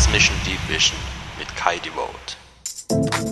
Transmission Deep Vision mit Kai Devote.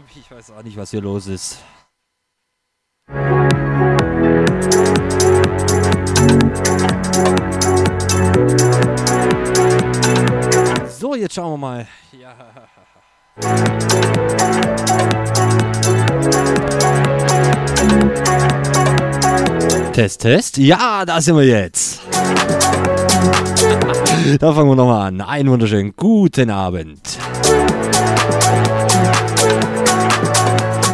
Ab. Ich weiß auch nicht, was hier los ist. So, jetzt schauen wir mal. Ja. Test, Test. Ja, da sind wir jetzt. Da fangen wir nochmal an. Einen wunderschönen guten Abend.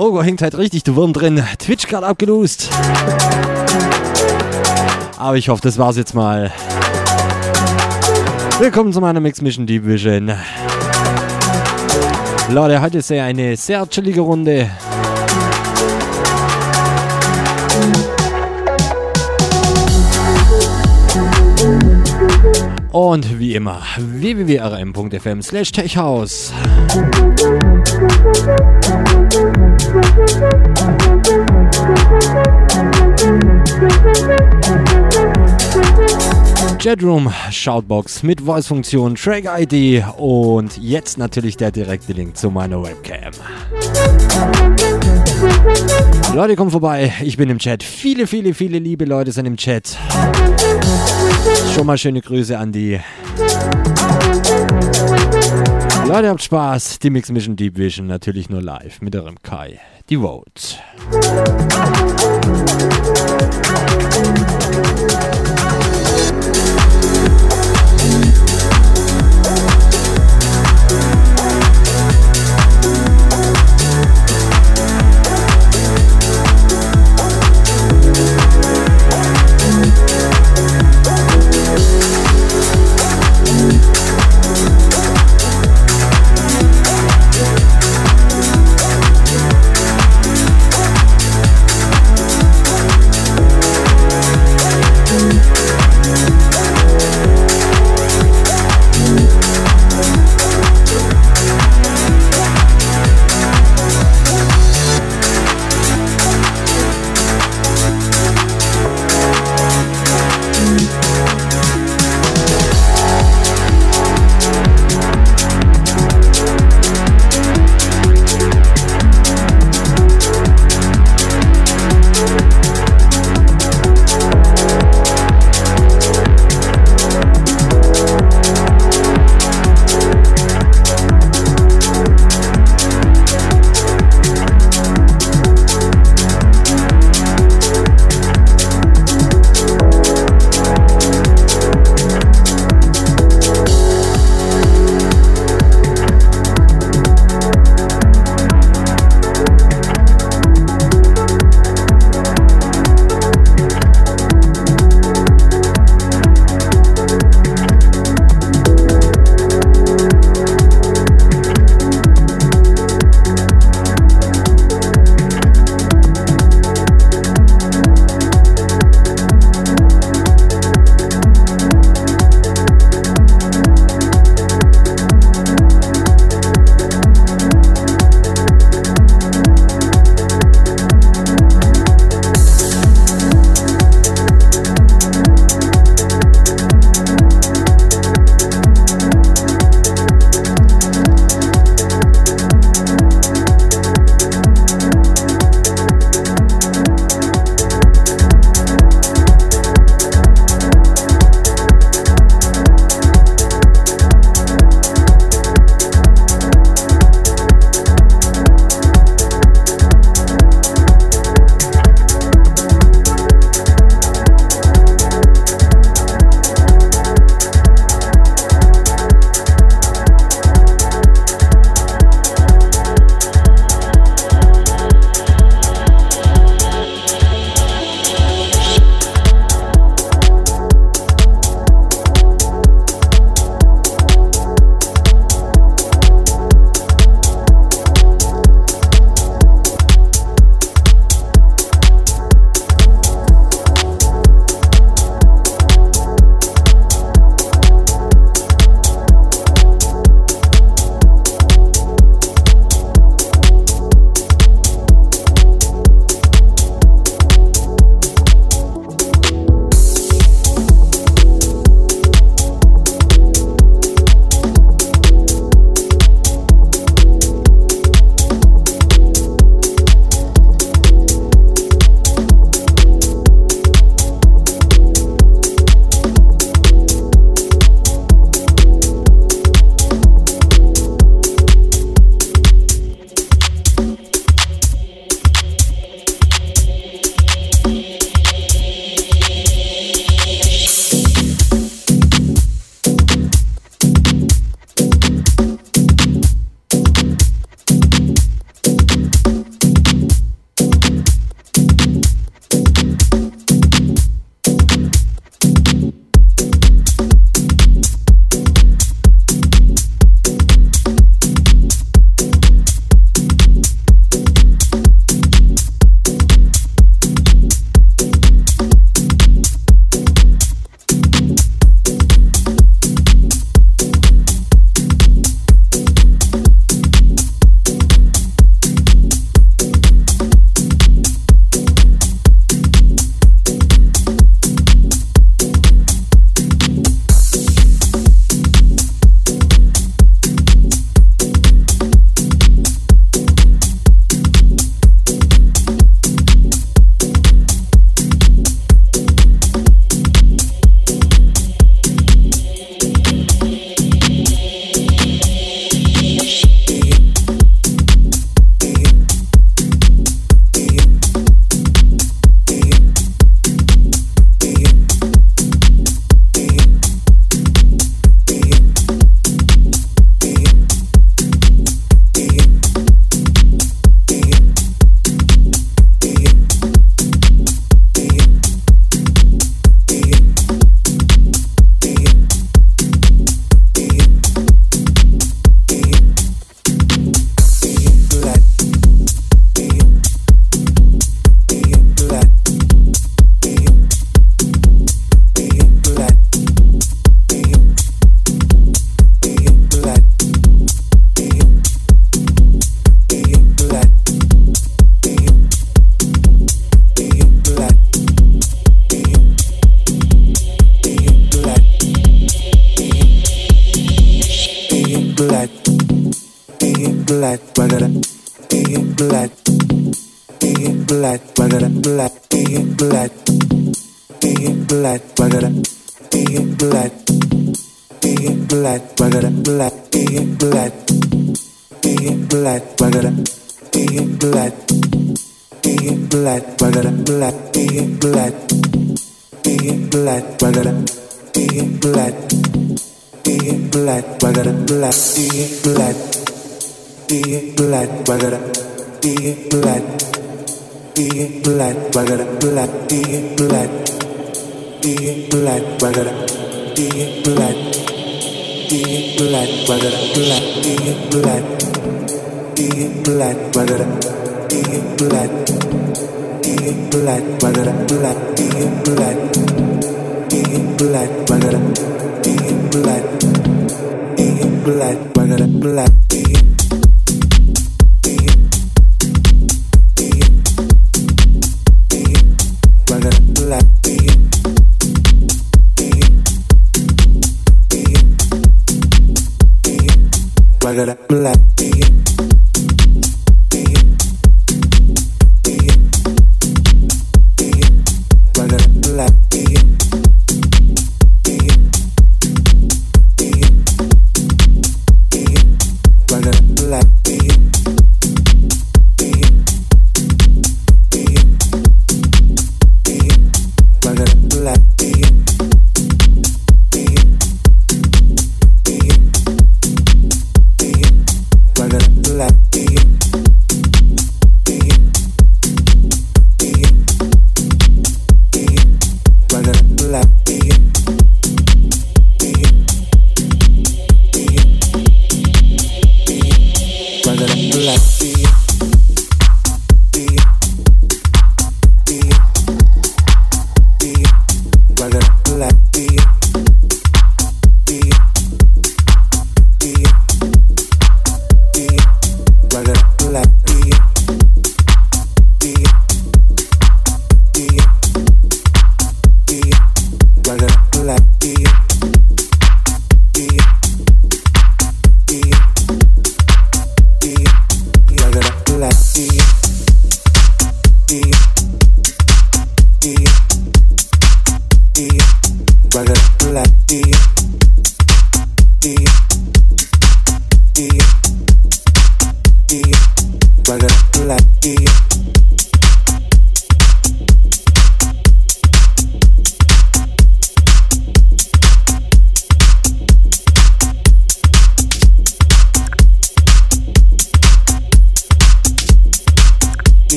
Oh, hängt halt richtig der Wurm drin. Twitch gerade abgelost. Aber ich hoffe, das war's jetzt mal. Willkommen zu meiner Mix Mission Division. Leute, heute ist ja eine sehr chillige Runde. Und wie immer, www.rm.fm slash techhaus. Chatroom, Shoutbox mit Voice-Funktion, Track-ID und jetzt natürlich der direkte Link zu meiner Webcam. Leute, kommt vorbei, ich bin im Chat. Viele, viele, viele liebe Leute sind im Chat. Schon mal schöne Grüße an die. Leute, habt Spaß. Die Mix Mission Deep Vision natürlich nur live mit eurem Kai. Die Vote.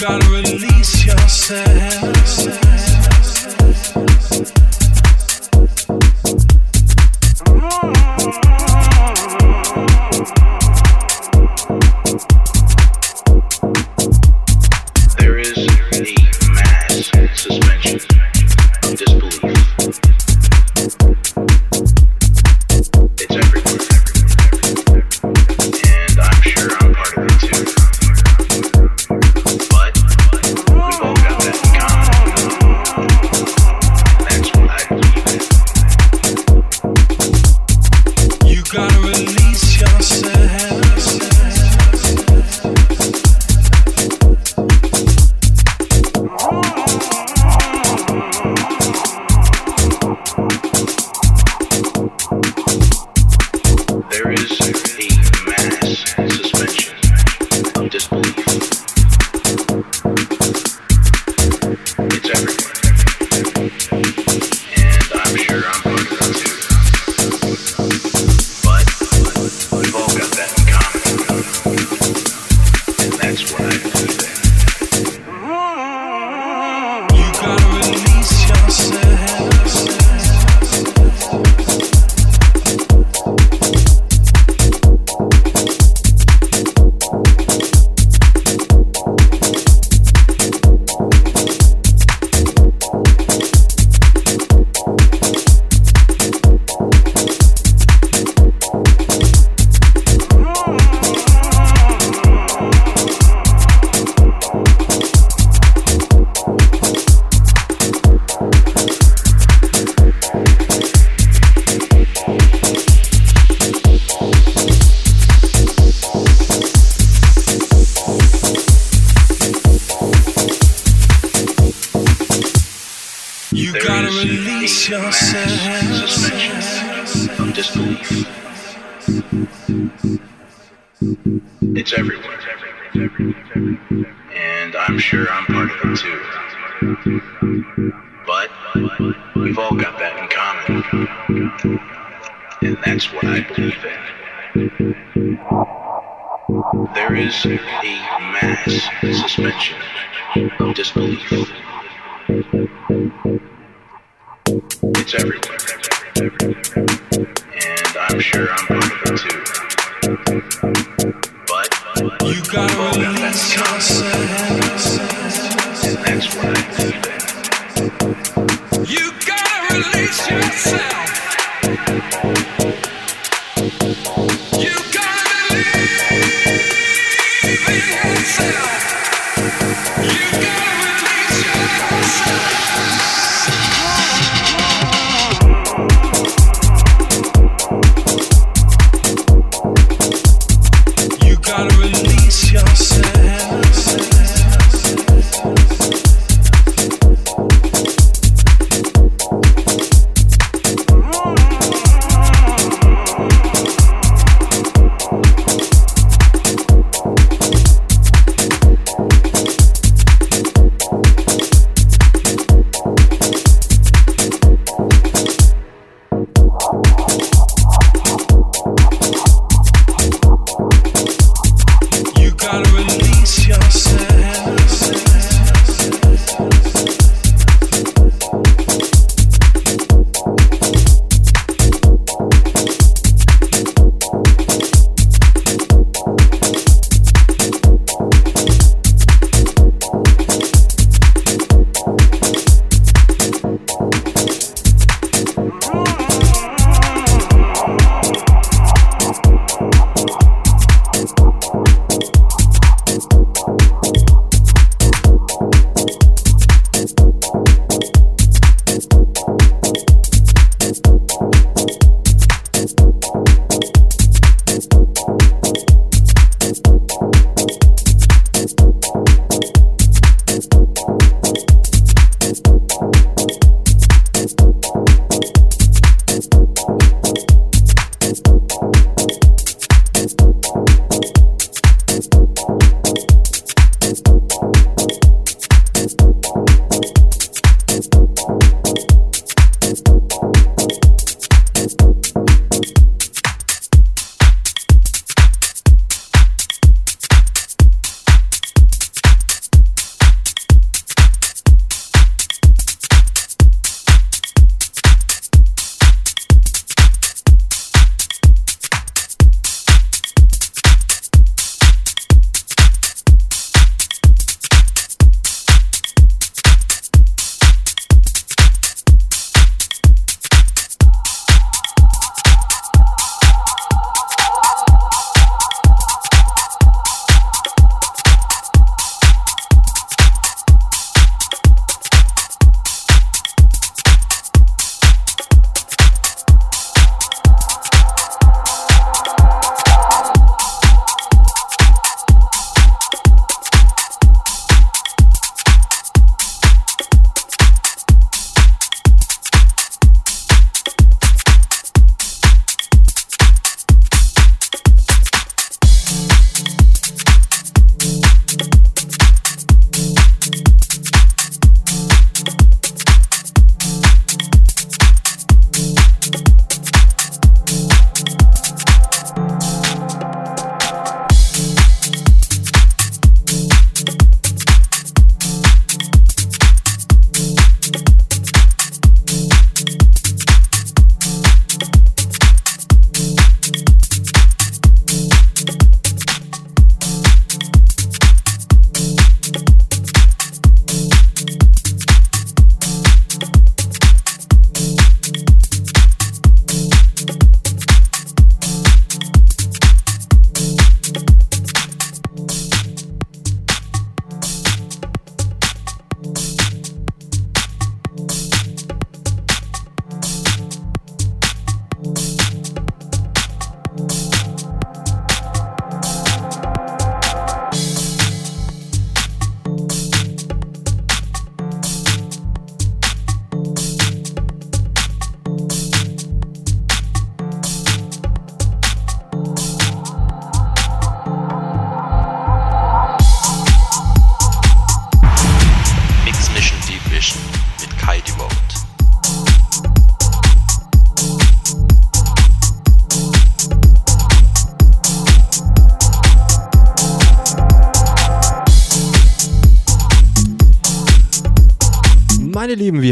gotta release yourself.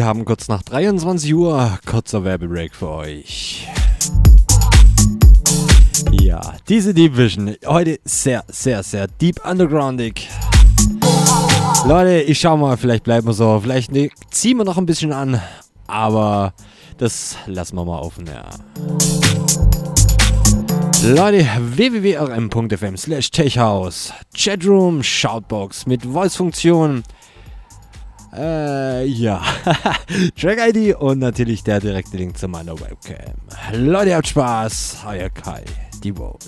Haben kurz nach 23 Uhr kurzer Werbebreak für euch. Ja, diese Deep Vision, heute sehr, sehr, sehr deep undergroundig. Leute, ich schau mal, vielleicht bleiben wir so, vielleicht ne, ziehen wir noch ein bisschen an, aber das lassen wir mal offen, ja. Leute, www.rm.fm slash techhouse, Chatroom, Shoutbox mit Voice-Funktion, äh, ja. Track-ID und natürlich der direkte Link zu meiner Webcam. Leute, habt Spaß. Euer Kai, die Vote.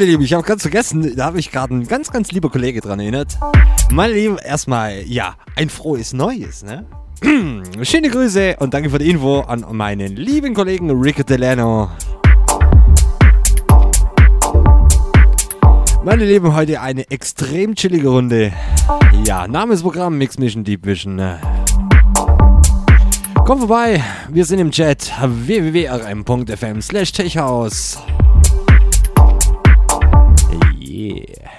Meine Lieben, ich habe ganz vergessen, da habe ich gerade ein ganz, ganz lieber Kollege dran erinnert. Meine Lieben, erstmal, ja, ein frohes Neues, ne? Schöne Grüße und danke für die Info an meinen lieben Kollegen Rico Delano. Meine Lieben, heute eine extrem chillige Runde. Ja, Name ist Programm Mix Mission Deep Vision. ne? Komm vorbei, wir sind im Chat www.rm.fm slash techhaus. Yeah.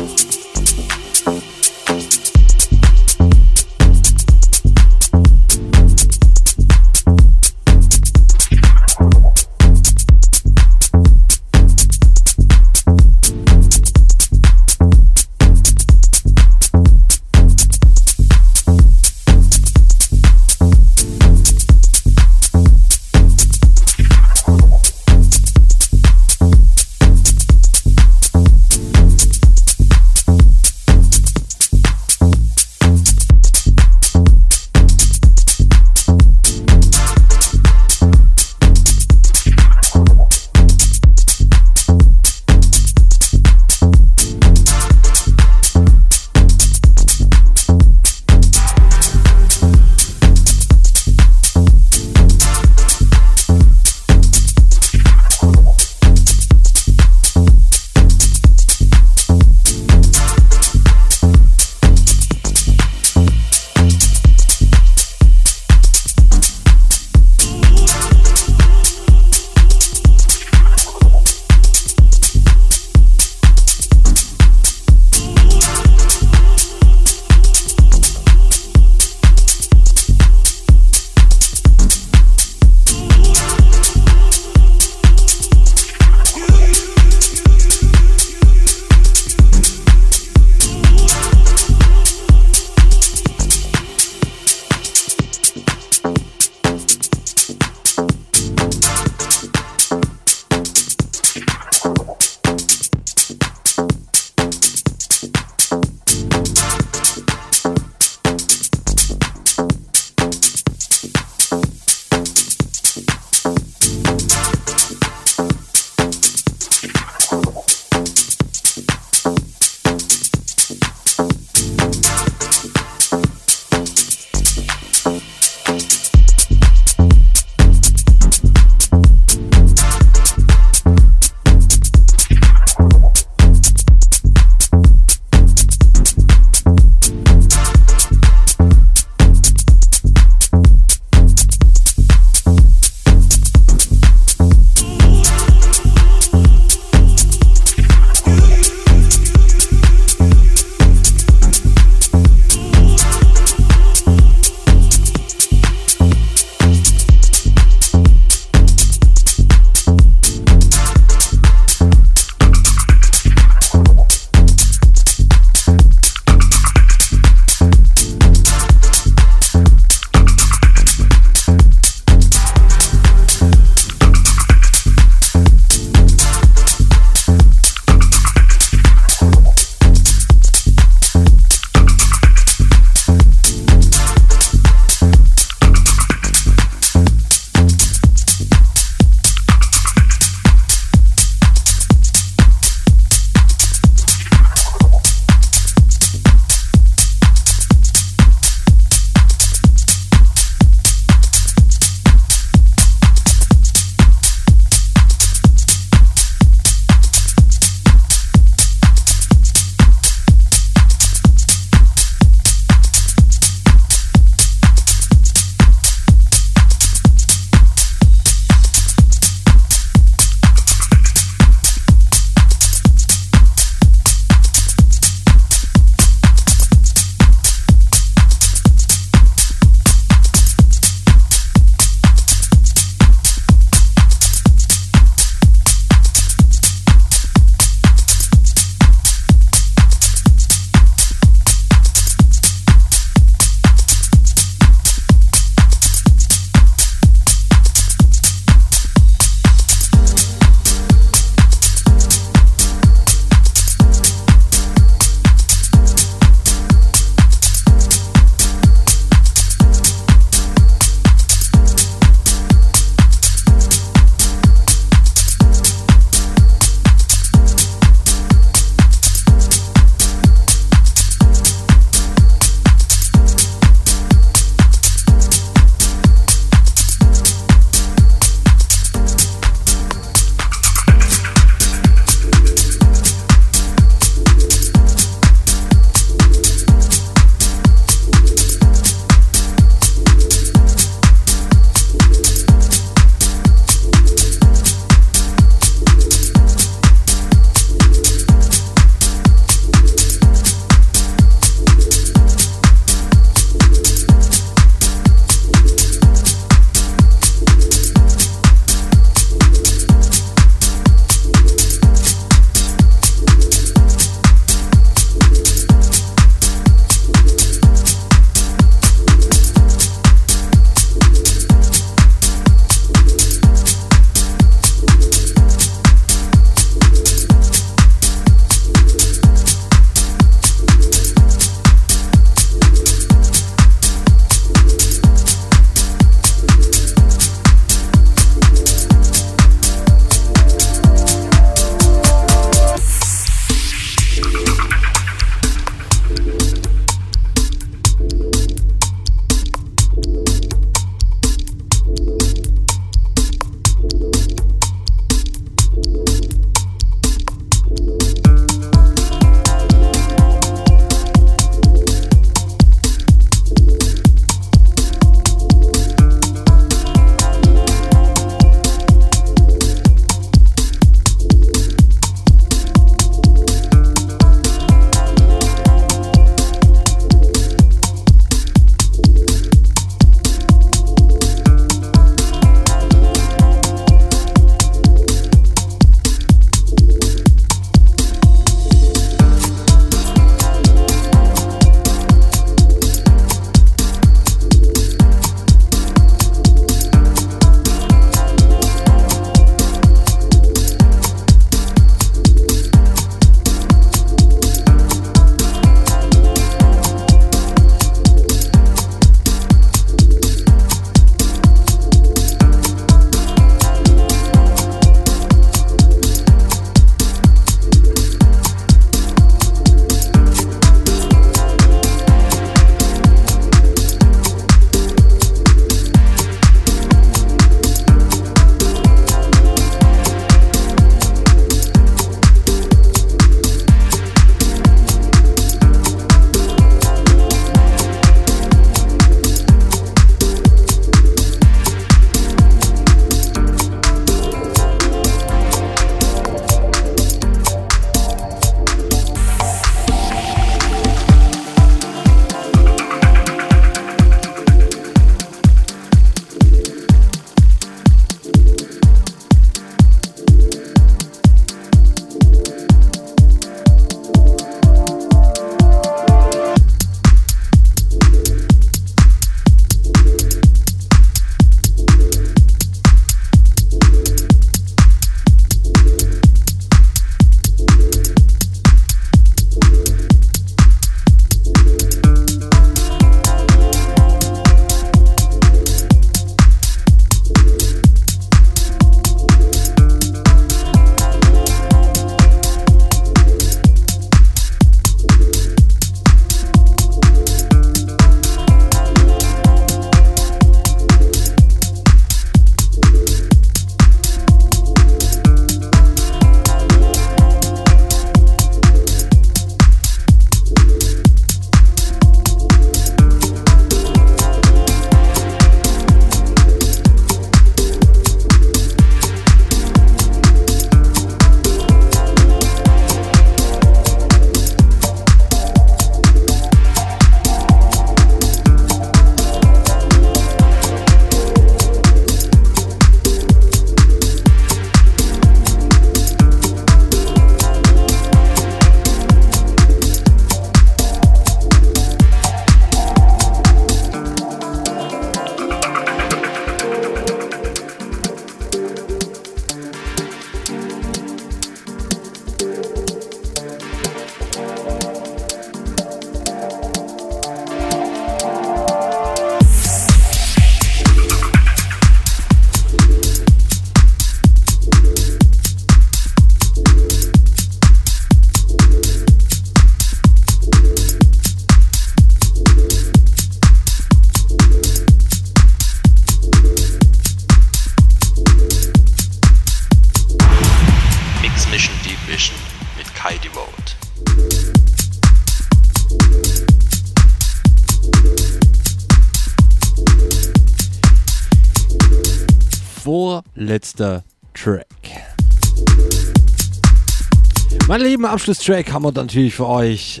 Abschlusstrack haben wir natürlich für euch.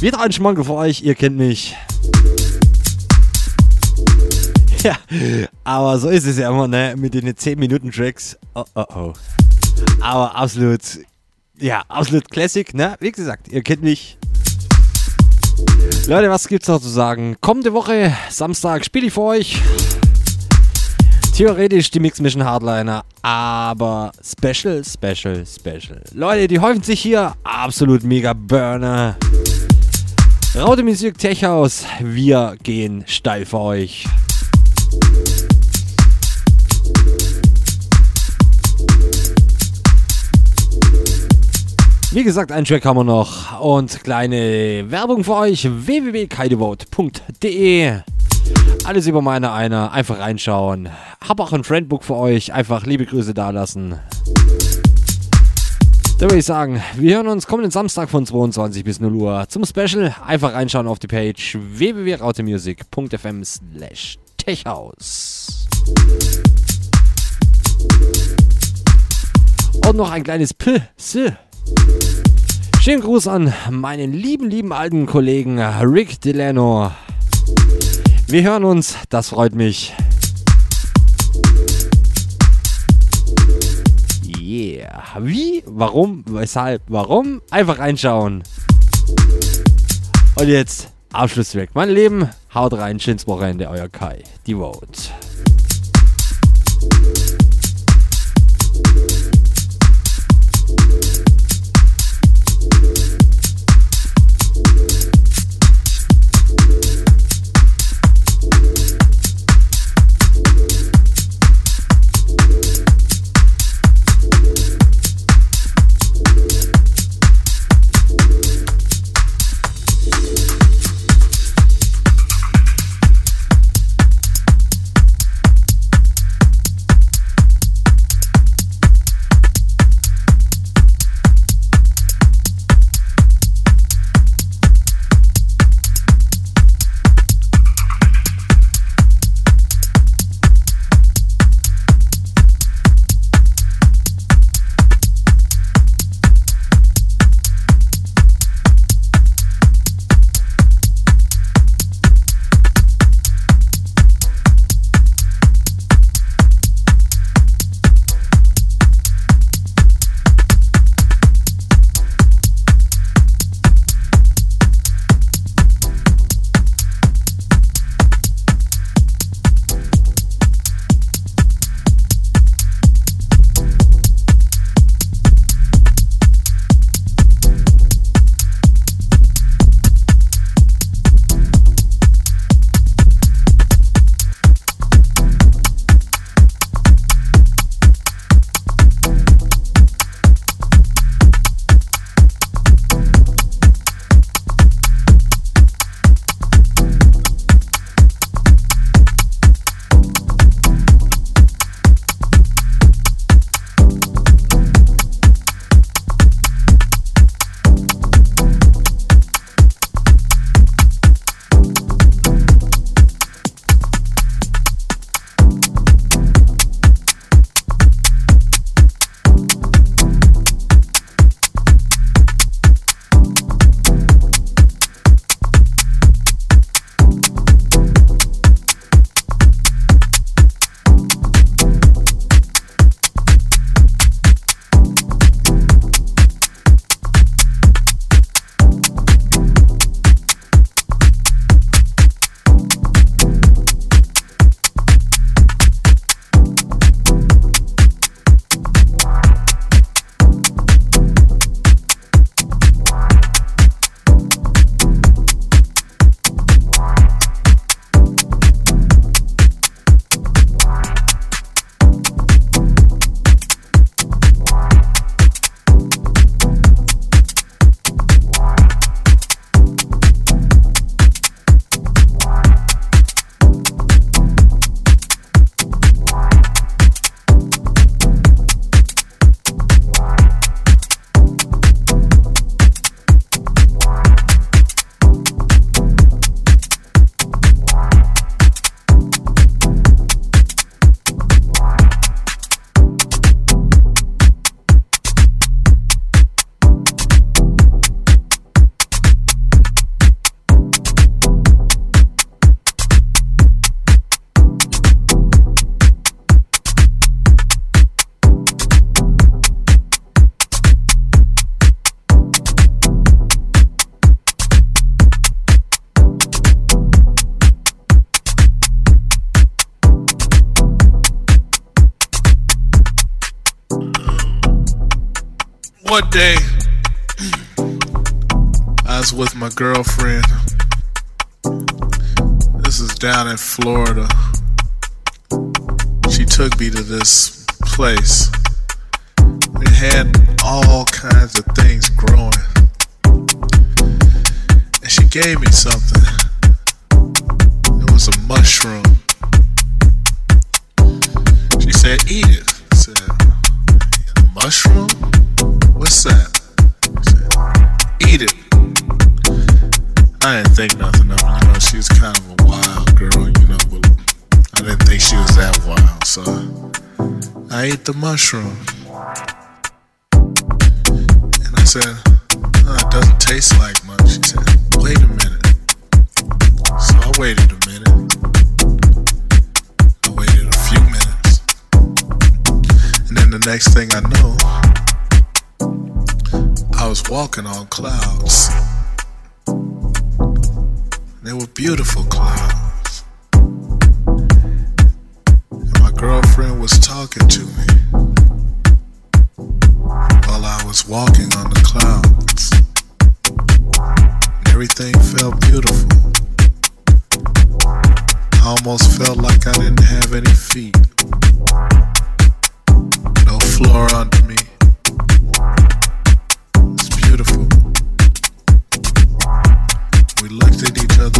Wieder ein Schmanke für euch, ihr kennt mich. Ja, aber so ist es ja immer, ne? Mit den 10-Minuten-Tracks. Oh, oh, oh. Aber absolut, ja, absolut Classic, ne? Wie gesagt, ihr kennt mich. Leute, was gibt's noch zu sagen? Kommende Woche, Samstag, spiele ich für euch. Theoretisch die Mix Mission Hardliner, aber Special, Special, Special. Leute, die häufen sich hier. Absolut mega Burner. Raute Musik Tech House. Wir gehen steil für euch. Wie gesagt, einen Track haben wir noch und kleine Werbung für euch www.kaidevote.de Alles über meine eine, einfach reinschauen. Hab auch ein Friendbook für euch, einfach liebe Grüße dalassen. Da würde ich sagen, wir hören uns kommenden Samstag von 22 bis 0 Uhr zum Special. Einfach reinschauen auf die Page www.rautemusic.fm slash techhouse. Und noch ein kleines P, S. Schönen Gruß an meinen lieben, lieben alten Kollegen Rick Delano. Wir hören uns, das freut mich. Yeah. Wie? Warum? Weshalb? Warum? Einfach reinschauen. Und jetzt Abschlusswerk. Mein Leben, haut rein, schönes Wochenende, euer Kai. Die Vote. Girlfriend. This is down in Florida. She took me to this place. It had all kinds of things growing. And she gave me something. It was a mushroom. She said, Eat it. I said, Mushroom? What's that? I didn't think nothing of it. You know, she was kind of a wild girl, you know, but I didn't think she was that wild. So I ate the mushroom. And I said, "Oh, it doesn't taste like much. She said, wait a minute. So I waited a minute. I waited a few minutes. And then the next thing I know, I was walking on clouds. They were beautiful clouds. And my girlfriend was talking to me while I was walking on the clouds. And everything felt beautiful. I almost felt like I didn't have any feet. No floor under me.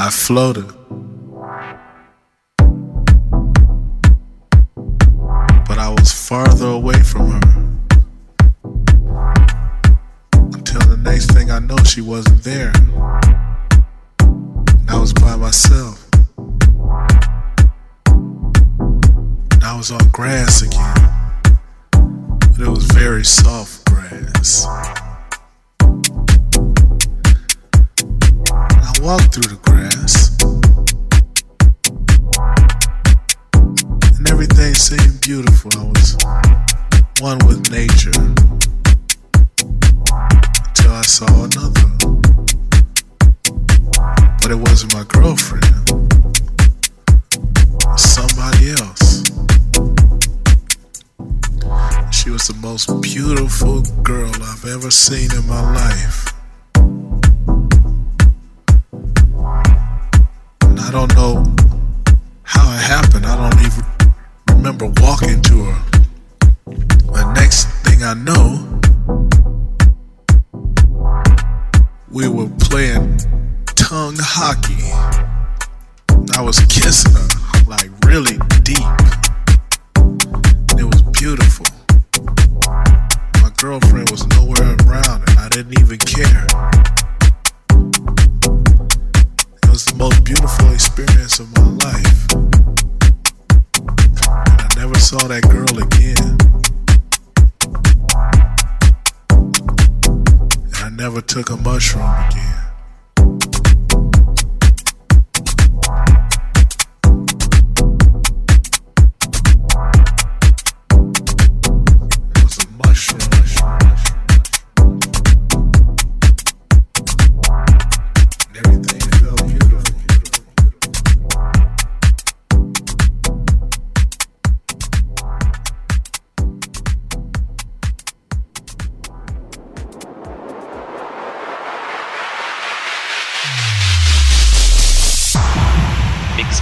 I floated. But I was farther away from her. Until the next thing I know, she wasn't there. And I was by myself. And I was on grass again. But it was very soft grass. I walked through the grass. And everything seemed beautiful. I was one with nature. Until I saw another. But it wasn't my girlfriend. Somebody else. She was the most beautiful girl I've ever seen in my life. I don't know how it happened. I don't even remember walking to her. The next thing I know, we were playing tongue hockey. I was kissing her like really deep. And it was beautiful. My girlfriend was nowhere around and I didn't even care. Was the most beautiful experience of my life. And I never saw that girl again. And I never took a mushroom again.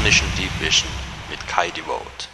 Mission Deep Vision mit Kai Devote.